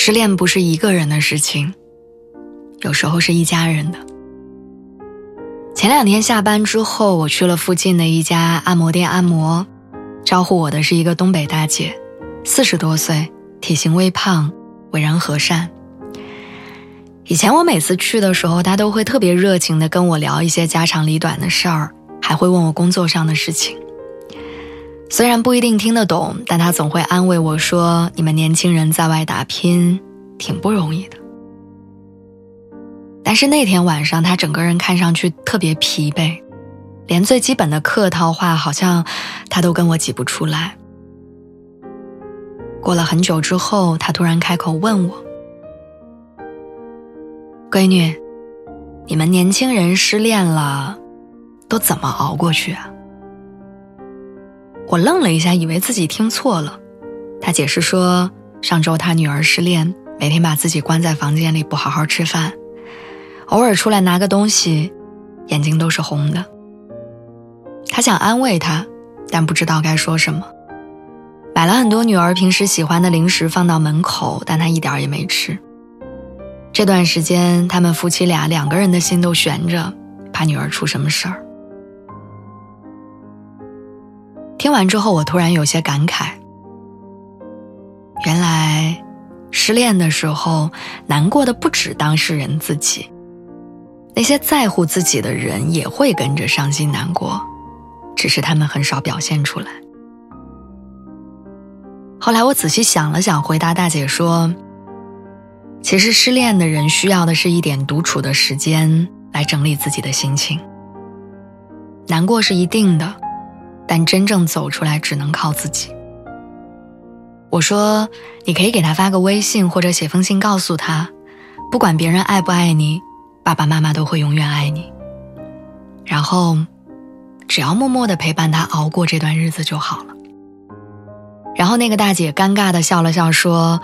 失恋不是一个人的事情，有时候是一家人的。前两天下班之后，我去了附近的一家按摩店按摩，招呼我的是一个东北大姐，四十多岁，体型微胖，为人和善。以前我每次去的时候，她都会特别热情的跟我聊一些家长里短的事儿，还会问我工作上的事情。虽然不一定听得懂，但他总会安慰我说：“你们年轻人在外打拼，挺不容易的。”但是那天晚上，他整个人看上去特别疲惫，连最基本的客套话好像他都跟我挤不出来。过了很久之后，他突然开口问我：“闺女，你们年轻人失恋了，都怎么熬过去啊？”我愣了一下，以为自己听错了。他解释说，上周他女儿失恋，每天把自己关在房间里，不好好吃饭，偶尔出来拿个东西，眼睛都是红的。他想安慰她，但不知道该说什么。买了很多女儿平时喜欢的零食放到门口，但她一点儿也没吃。这段时间，他们夫妻俩两个人的心都悬着，怕女儿出什么事儿。听完之后，我突然有些感慨。原来，失恋的时候，难过的不止当事人自己，那些在乎自己的人也会跟着伤心难过，只是他们很少表现出来。后来我仔细想了想，回答大姐说：“其实失恋的人需要的是一点独处的时间，来整理自己的心情。难过是一定的。”但真正走出来，只能靠自己。我说，你可以给他发个微信，或者写封信，告诉他，不管别人爱不爱你，爸爸妈妈都会永远爱你。然后，只要默默的陪伴他熬过这段日子就好了。然后那个大姐尴尬的笑了笑，说：“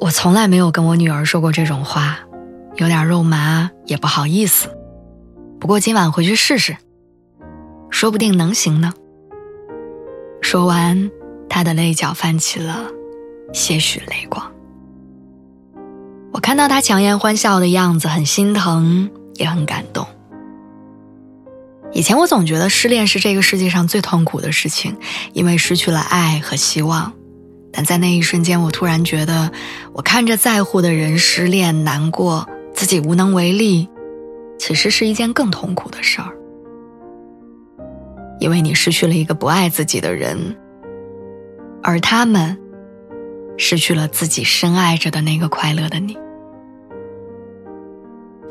我从来没有跟我女儿说过这种话，有点肉麻，也不好意思。不过今晚回去试试。”说不定能行呢。说完，他的泪角泛起了些许泪光。我看到他强颜欢笑的样子，很心疼，也很感动。以前我总觉得失恋是这个世界上最痛苦的事情，因为失去了爱和希望。但在那一瞬间，我突然觉得，我看着在乎的人失恋难过，自己无能为力，其实是一件更痛苦的事儿。因为你失去了一个不爱自己的人，而他们失去了自己深爱着的那个快乐的你。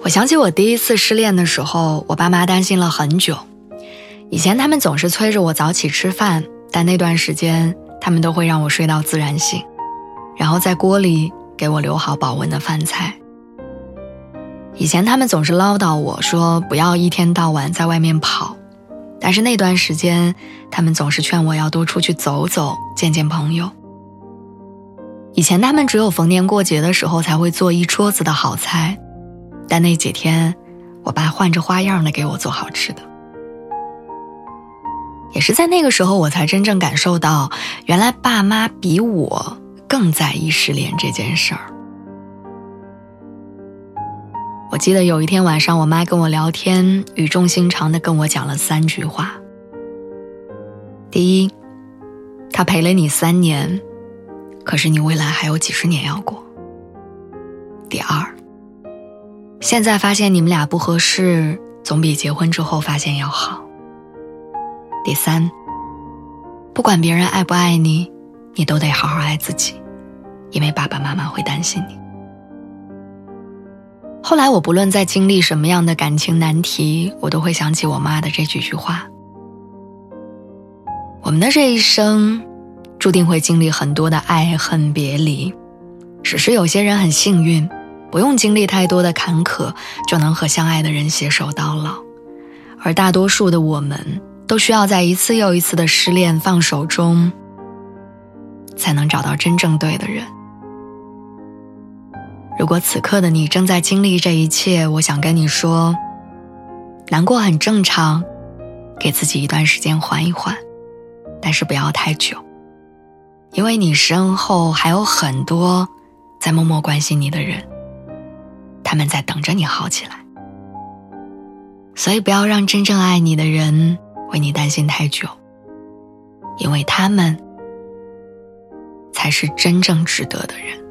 我想起我第一次失恋的时候，我爸妈担心了很久。以前他们总是催着我早起吃饭，但那段时间他们都会让我睡到自然醒，然后在锅里给我留好保温的饭菜。以前他们总是唠叨我说不要一天到晚在外面跑。但是那段时间，他们总是劝我要多出去走走，见见朋友。以前他们只有逢年过节的时候才会做一桌子的好菜，但那几天，我爸换着花样的给我做好吃的。也是在那个时候，我才真正感受到，原来爸妈比我更在意失恋这件事儿。我记得有一天晚上，我妈跟我聊天，语重心长的跟我讲了三句话。第一，他陪了你三年，可是你未来还有几十年要过。第二，现在发现你们俩不合适，总比结婚之后发现要好。第三，不管别人爱不爱你，你都得好好爱自己，因为爸爸妈妈会担心你。后来，我不论在经历什么样的感情难题，我都会想起我妈的这几句话。我们的这一生，注定会经历很多的爱恨别离。只是有些人很幸运，不用经历太多的坎坷，就能和相爱的人携手到老。而大多数的我们，都需要在一次又一次的失恋放手中，才能找到真正对的人。如果此刻的你正在经历这一切，我想跟你说，难过很正常，给自己一段时间缓一缓，但是不要太久，因为你身后还有很多在默默关心你的人，他们在等着你好起来。所以不要让真正爱你的人为你担心太久，因为他们才是真正值得的人。